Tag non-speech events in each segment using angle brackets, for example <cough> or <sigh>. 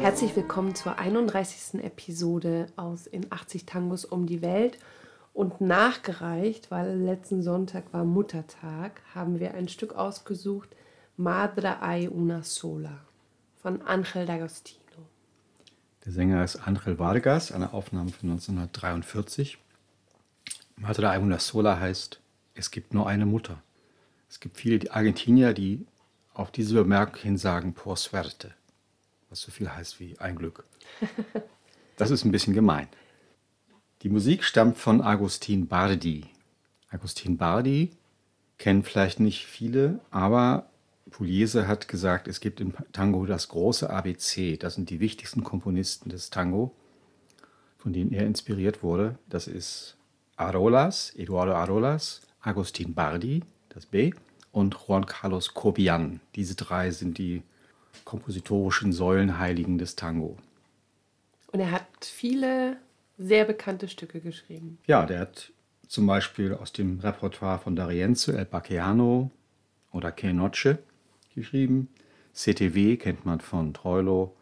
Herzlich willkommen zur 31. Episode aus In 80 Tangos um die Welt. Und nachgereicht, weil letzten Sonntag war Muttertag, haben wir ein Stück ausgesucht, Madre hay una sola von Angel D'Agostino. Der Sänger ist Angel Vargas, eine Aufnahme von 1943. Madre hay una sola heißt, es gibt nur eine Mutter. Es gibt viele Argentinier, die auf diese Bemerkung hin sagen, por suerte was so viel heißt wie ein Glück. <laughs> Das ist ein bisschen gemein. Die Musik stammt von Agustin Bardi. Agustin Bardi kennen vielleicht nicht viele, aber Pugliese hat gesagt, es gibt im Tango das große ABC. Das sind die wichtigsten Komponisten des Tango, von denen er inspiriert wurde. Das ist Arolas, Eduardo Arolas, Agustin Bardi, das B, und Juan Carlos Cobian. Diese drei sind die kompositorischen Säulenheiligen des Tango. Und er hat viele sehr bekannte Stücke geschrieben. Ja, der hat zum Beispiel aus dem Repertoire von D'Arienzo, El Baciano oder Que Noche geschrieben. CTW kennt man von Troilo,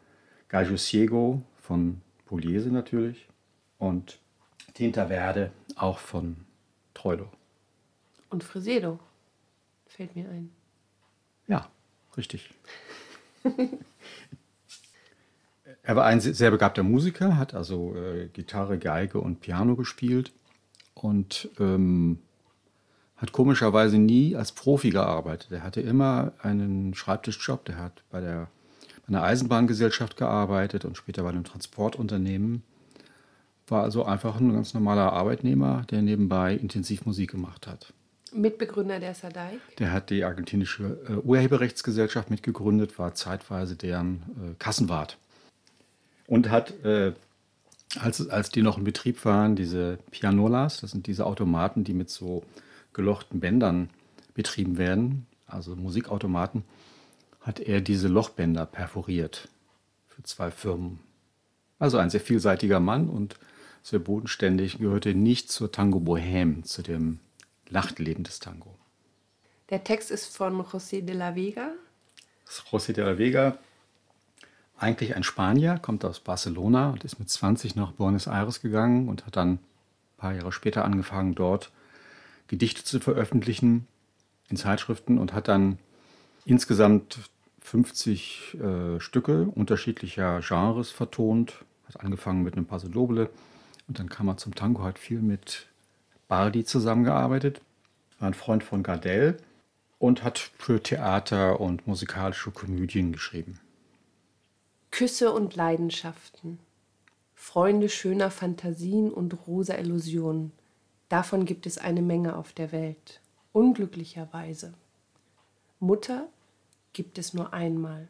Gallo Ciego von Pugliese natürlich und Tinta Verde auch von Troilo. Und Fresedo fällt mir ein. Ja, richtig <laughs> er war ein sehr begabter Musiker, hat also äh, Gitarre, Geige und Piano gespielt und ähm, hat komischerweise nie als Profi gearbeitet. Er hatte immer einen Schreibtischjob, der hat bei, der, bei einer Eisenbahngesellschaft gearbeitet und später bei einem Transportunternehmen. War also einfach ein ganz normaler Arbeitnehmer, der nebenbei intensiv Musik gemacht hat. Mitbegründer der SADAIC. Der hat die argentinische äh, Urheberrechtsgesellschaft mitgegründet, war zeitweise deren äh, Kassenwart. Und hat, äh, als, als die noch in Betrieb waren, diese Pianolas, das sind diese Automaten, die mit so gelochten Bändern betrieben werden, also Musikautomaten, hat er diese Lochbänder perforiert für zwei Firmen. Also ein sehr vielseitiger Mann und sehr bodenständig, gehörte nicht zur Tango Bohème, zu dem Nachtleben des Tango. Der Text ist von José de la Vega. José de la Vega, eigentlich ein Spanier, kommt aus Barcelona und ist mit 20 nach Buenos Aires gegangen und hat dann ein paar Jahre später angefangen, dort Gedichte zu veröffentlichen in Zeitschriften und hat dann insgesamt 50 äh, Stücke unterschiedlicher Genres vertont. Hat angefangen mit einem Paso Doble und dann kam er zum Tango, hat viel mit Bardi zusammengearbeitet, war ein Freund von Gardel und hat für Theater und musikalische Komödien geschrieben. Küsse und Leidenschaften, Freunde schöner Fantasien und rosa Illusionen, davon gibt es eine Menge auf der Welt, unglücklicherweise. Mutter gibt es nur einmal.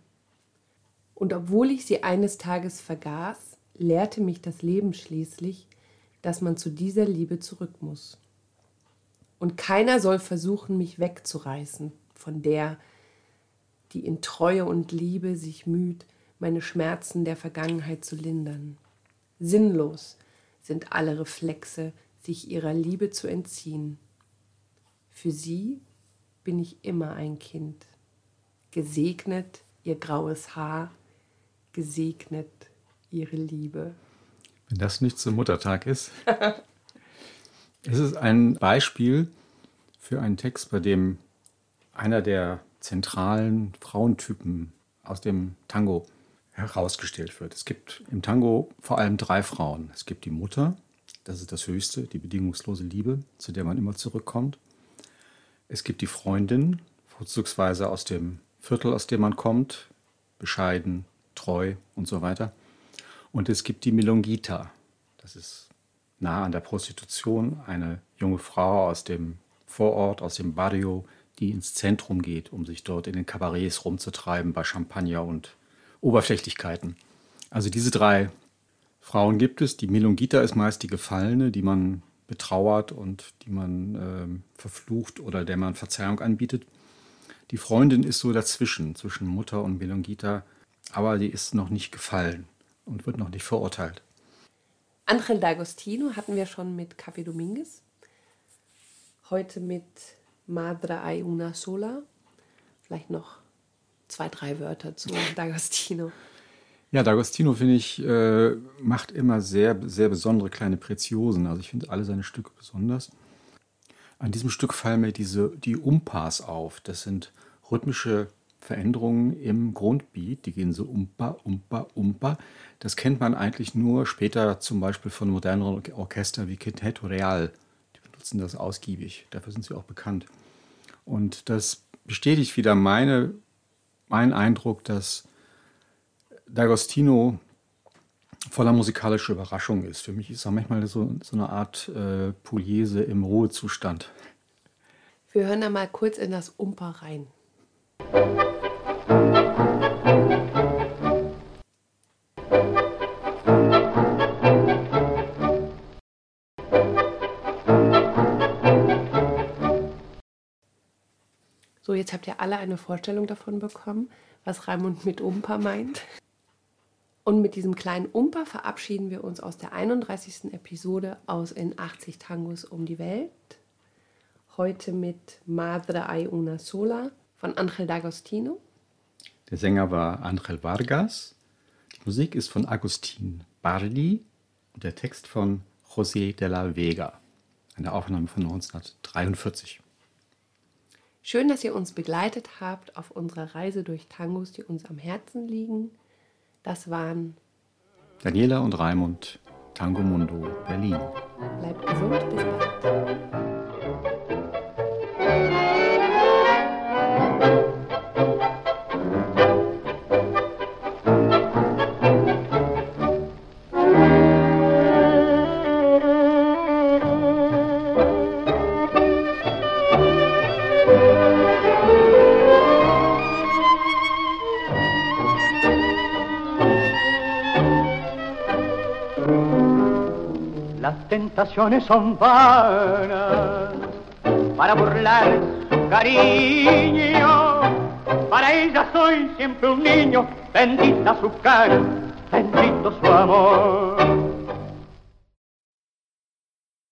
Und obwohl ich sie eines Tages vergaß, lehrte mich das Leben schließlich, dass man zu dieser Liebe zurück muss. Und keiner soll versuchen, mich wegzureißen von der, die in Treue und Liebe sich müht, meine Schmerzen der Vergangenheit zu lindern. Sinnlos sind alle Reflexe, sich ihrer Liebe zu entziehen. Für sie bin ich immer ein Kind. Gesegnet ihr graues Haar, gesegnet ihre Liebe. Wenn das nicht zum Muttertag ist. <laughs> es ist ein Beispiel für einen Text, bei dem einer der zentralen Frauentypen aus dem Tango herausgestellt wird. Es gibt im Tango vor allem drei Frauen. Es gibt die Mutter, das ist das Höchste, die bedingungslose Liebe, zu der man immer zurückkommt. Es gibt die Freundin, vorzugsweise aus dem Viertel, aus dem man kommt, bescheiden, treu und so weiter. Und es gibt die Melongita. Das ist nah an der Prostitution. Eine junge Frau aus dem Vorort, aus dem Barrio, die ins Zentrum geht, um sich dort in den Kabarets rumzutreiben bei Champagner und Oberflächlichkeiten. Also diese drei Frauen gibt es. Die Melongita ist meist die Gefallene, die man betrauert und die man äh, verflucht oder der man Verzeihung anbietet. Die Freundin ist so dazwischen, zwischen Mutter und Melongita, aber die ist noch nicht gefallen und wird noch nicht verurteilt. Angel D'Agostino hatten wir schon mit Café Dominguez. Heute mit Madre hay una sola. Vielleicht noch zwei, drei Wörter zu <laughs> D'Agostino. Ja, D'Agostino, finde ich, äh, macht immer sehr, sehr besondere kleine Preziosen. Also ich finde alle seine Stücke besonders. An diesem Stück fallen mir diese, die Umpas auf. Das sind rhythmische Veränderungen im Grundbeat. Die gehen so umpa, umpa, umpa. Das kennt man eigentlich nur später zum Beispiel von moderneren Orchestern wie Quinteto Real. Die benutzen das ausgiebig. Dafür sind sie auch bekannt. Und das bestätigt wieder meine, meinen Eindruck, dass D'Agostino voller musikalischer Überraschung ist. Für mich ist er manchmal so, so eine Art äh, Pugliese im Ruhezustand. Wir hören da mal kurz in das Umpa rein. So, jetzt habt ihr alle eine Vorstellung davon bekommen, was Raimund mit Umpa meint. Und mit diesem kleinen Umpa verabschieden wir uns aus der 31. Episode aus in 80 Tangos um die Welt. Heute mit Madre hay una sola von Angel D'Agostino. Der Sänger war Angel Vargas. Die Musik ist von Agustin Bardi und der Text von José de la Vega. Eine Aufnahme von 1943. Schön, dass ihr uns begleitet habt auf unserer Reise durch Tangos, die uns am Herzen liegen. Das waren Daniela und Raimund, Tango Mundo, Berlin. Bleibt gesund, bis bald. Tentaciones son vanas para burlar su cariño. Para ella soy siempre un niño, bendita su cara, bendito su amor.